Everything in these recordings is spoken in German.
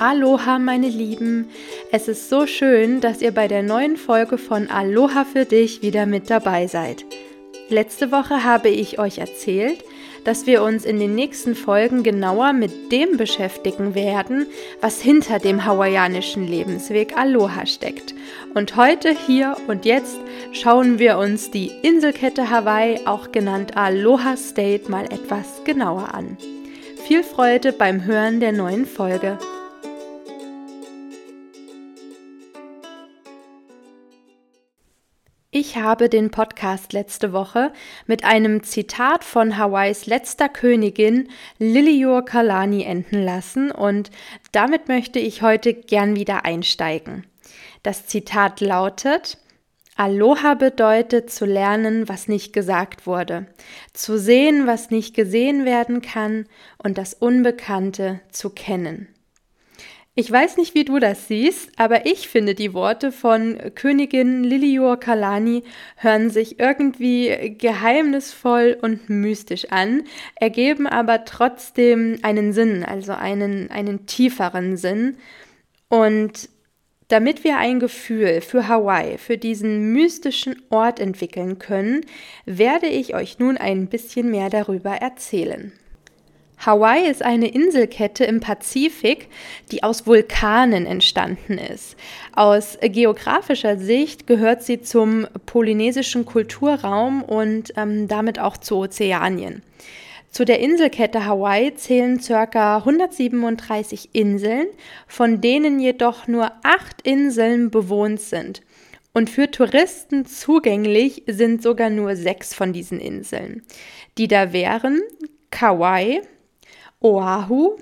Aloha, meine Lieben! Es ist so schön, dass ihr bei der neuen Folge von Aloha für dich wieder mit dabei seid. Letzte Woche habe ich euch erzählt, dass wir uns in den nächsten Folgen genauer mit dem beschäftigen werden, was hinter dem hawaiianischen Lebensweg Aloha steckt. Und heute, hier und jetzt schauen wir uns die Inselkette Hawaii, auch genannt Aloha State, mal etwas genauer an. Viel Freude beim Hören der neuen Folge. Habe den Podcast letzte Woche mit einem Zitat von Hawaiis letzter Königin Liliuokalani enden lassen und damit möchte ich heute gern wieder einsteigen. Das Zitat lautet: Aloha bedeutet zu lernen, was nicht gesagt wurde, zu sehen, was nicht gesehen werden kann und das Unbekannte zu kennen. Ich weiß nicht, wie du das siehst, aber ich finde, die Worte von Königin Liliur Kalani hören sich irgendwie geheimnisvoll und mystisch an, ergeben aber trotzdem einen Sinn, also einen, einen tieferen Sinn. Und damit wir ein Gefühl für Hawaii, für diesen mystischen Ort entwickeln können, werde ich euch nun ein bisschen mehr darüber erzählen. Hawaii ist eine Inselkette im Pazifik, die aus Vulkanen entstanden ist. Aus geografischer Sicht gehört sie zum polynesischen Kulturraum und ähm, damit auch zu Ozeanien. Zu der Inselkette Hawaii zählen ca. 137 Inseln, von denen jedoch nur acht Inseln bewohnt sind. Und für Touristen zugänglich sind sogar nur sechs von diesen Inseln. Die da wären Kauai, Oahu,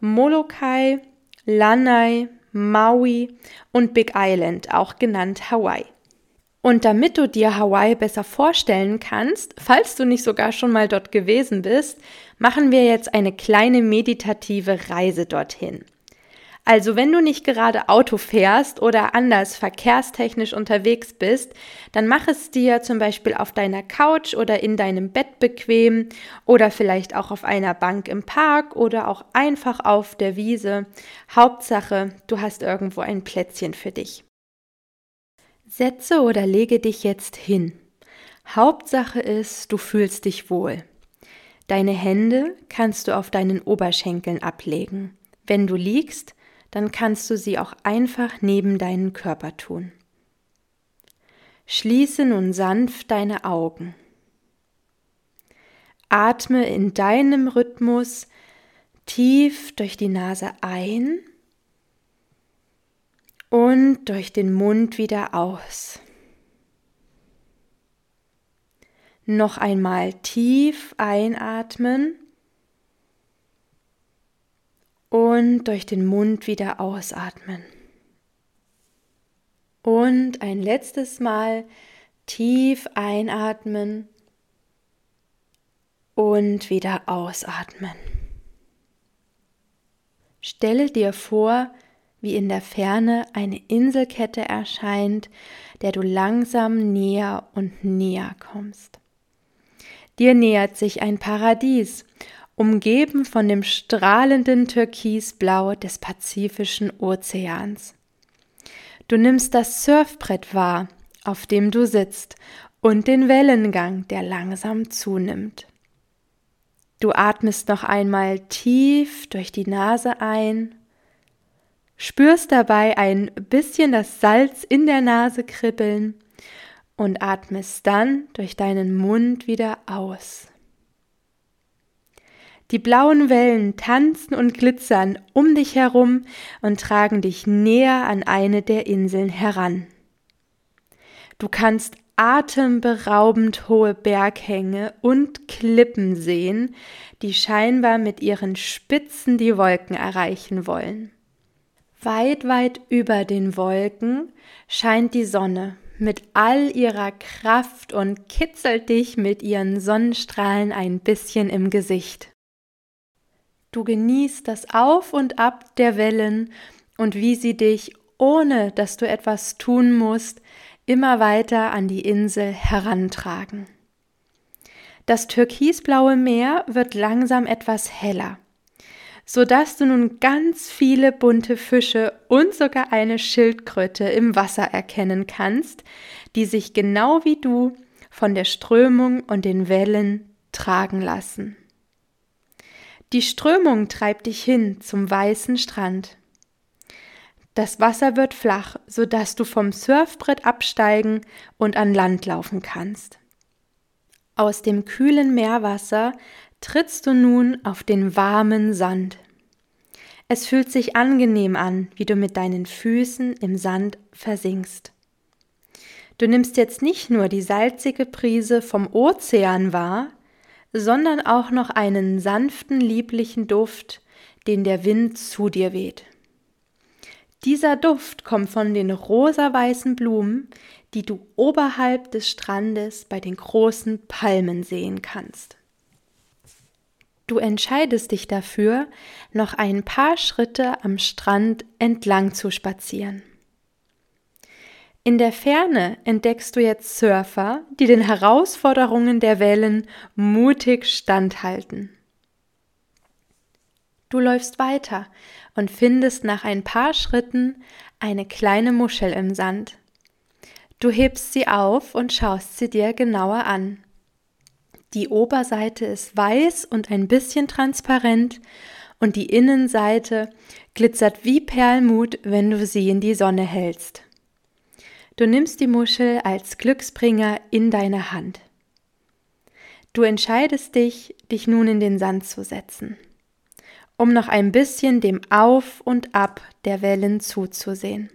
Molokai, Lanai, Maui und Big Island, auch genannt Hawaii. Und damit du dir Hawaii besser vorstellen kannst, falls du nicht sogar schon mal dort gewesen bist, machen wir jetzt eine kleine meditative Reise dorthin. Also wenn du nicht gerade Auto fährst oder anders verkehrstechnisch unterwegs bist, dann mach es dir zum Beispiel auf deiner Couch oder in deinem Bett bequem oder vielleicht auch auf einer Bank im Park oder auch einfach auf der Wiese. Hauptsache, du hast irgendwo ein Plätzchen für dich. Setze oder lege dich jetzt hin. Hauptsache ist, du fühlst dich wohl. Deine Hände kannst du auf deinen Oberschenkeln ablegen. Wenn du liegst, dann kannst du sie auch einfach neben deinen Körper tun. Schließe nun sanft deine Augen. Atme in deinem Rhythmus tief durch die Nase ein und durch den Mund wieder aus. Noch einmal tief einatmen und durch den Mund wieder ausatmen. Und ein letztes Mal tief einatmen und wieder ausatmen. Stelle dir vor, wie in der Ferne eine Inselkette erscheint, der du langsam näher und näher kommst. Dir nähert sich ein Paradies umgeben von dem strahlenden Türkisblau des Pazifischen Ozeans. Du nimmst das Surfbrett wahr, auf dem du sitzt, und den Wellengang, der langsam zunimmt. Du atmest noch einmal tief durch die Nase ein, spürst dabei ein bisschen das Salz in der Nase kribbeln und atmest dann durch deinen Mund wieder aus. Die blauen Wellen tanzen und glitzern um dich herum und tragen dich näher an eine der Inseln heran. Du kannst atemberaubend hohe Berghänge und Klippen sehen, die scheinbar mit ihren Spitzen die Wolken erreichen wollen. Weit, weit über den Wolken scheint die Sonne mit all ihrer Kraft und kitzelt dich mit ihren Sonnenstrahlen ein bisschen im Gesicht. Du genießt das Auf und Ab der Wellen und wie sie dich, ohne dass du etwas tun musst, immer weiter an die Insel herantragen. Das türkisblaue Meer wird langsam etwas heller. sodass du nun ganz viele bunte Fische und sogar eine Schildkröte im Wasser erkennen kannst, die sich genau wie du von der Strömung und den Wellen tragen lassen. Die Strömung treibt dich hin zum weißen Strand. Das Wasser wird flach, sodass du vom Surfbrett absteigen und an Land laufen kannst. Aus dem kühlen Meerwasser trittst du nun auf den warmen Sand. Es fühlt sich angenehm an, wie du mit deinen Füßen im Sand versinkst. Du nimmst jetzt nicht nur die salzige Brise vom Ozean wahr, sondern auch noch einen sanften, lieblichen Duft, den der Wind zu dir weht. Dieser Duft kommt von den rosa-weißen Blumen, die du oberhalb des Strandes bei den großen Palmen sehen kannst. Du entscheidest dich dafür, noch ein paar Schritte am Strand entlang zu spazieren. In der Ferne entdeckst du jetzt Surfer, die den Herausforderungen der Wellen mutig standhalten. Du läufst weiter und findest nach ein paar Schritten eine kleine Muschel im Sand. Du hebst sie auf und schaust sie dir genauer an. Die Oberseite ist weiß und ein bisschen transparent und die Innenseite glitzert wie Perlmut, wenn du sie in die Sonne hältst. Du nimmst die Muschel als Glücksbringer in deine Hand. Du entscheidest dich, dich nun in den Sand zu setzen um noch ein bisschen dem Auf und Ab der Wellen zuzusehen.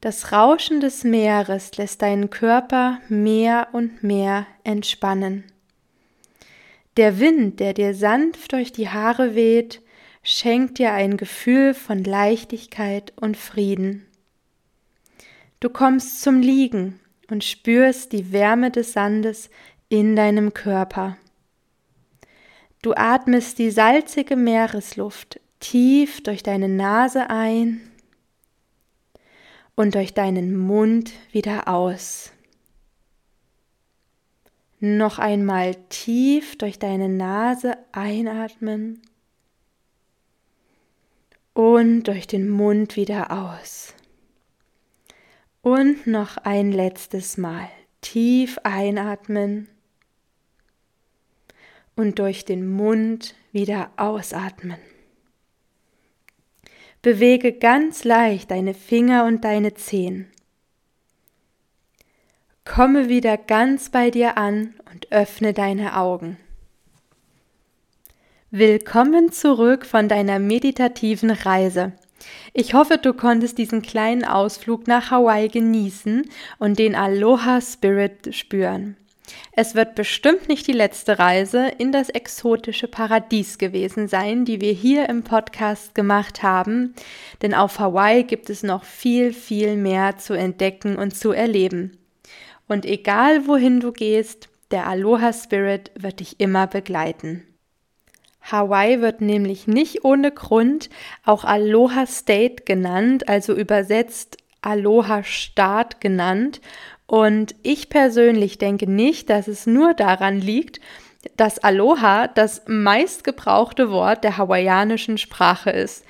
Das Rauschen des Meeres lässt deinen Körper mehr und mehr entspannen. Der Wind, der dir sanft durch die Haare weht, schenkt dir ein Gefühl von Leichtigkeit und Frieden. Du kommst zum Liegen und spürst die Wärme des Sandes in deinem Körper. Du atmest die salzige Meeresluft tief durch deine Nase ein und durch deinen Mund wieder aus. Noch einmal tief durch deine Nase einatmen und durch den Mund wieder aus. Und noch ein letztes Mal tief einatmen und durch den Mund wieder ausatmen. Bewege ganz leicht deine Finger und deine Zehen. Komme wieder ganz bei dir an und öffne deine Augen. Willkommen zurück von deiner meditativen Reise. Ich hoffe, du konntest diesen kleinen Ausflug nach Hawaii genießen und den Aloha Spirit spüren. Es wird bestimmt nicht die letzte Reise in das exotische Paradies gewesen sein, die wir hier im Podcast gemacht haben, denn auf Hawaii gibt es noch viel, viel mehr zu entdecken und zu erleben. Und egal wohin du gehst, der Aloha Spirit wird dich immer begleiten. Hawaii wird nämlich nicht ohne Grund auch Aloha State genannt, also übersetzt Aloha Staat genannt und ich persönlich denke nicht, dass es nur daran liegt, dass Aloha das meistgebrauchte Wort der hawaiianischen Sprache ist.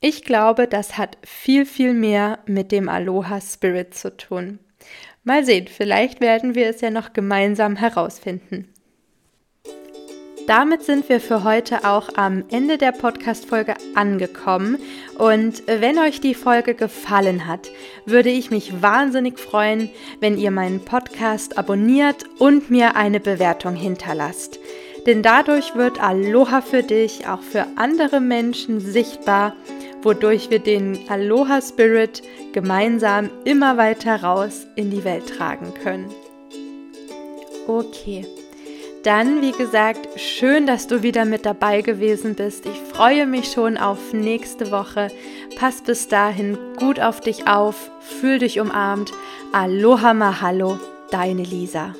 Ich glaube, das hat viel, viel mehr mit dem Aloha Spirit zu tun. Mal sehen, vielleicht werden wir es ja noch gemeinsam herausfinden. Damit sind wir für heute auch am Ende der Podcast-Folge angekommen. Und wenn euch die Folge gefallen hat, würde ich mich wahnsinnig freuen, wenn ihr meinen Podcast abonniert und mir eine Bewertung hinterlasst. Denn dadurch wird Aloha für dich auch für andere Menschen sichtbar, wodurch wir den Aloha Spirit gemeinsam immer weiter raus in die Welt tragen können. Okay. Dann, wie gesagt, schön, dass du wieder mit dabei gewesen bist. Ich freue mich schon auf nächste Woche. Pass bis dahin gut auf dich auf, fühl dich umarmt. Aloha Mahalo, deine Lisa.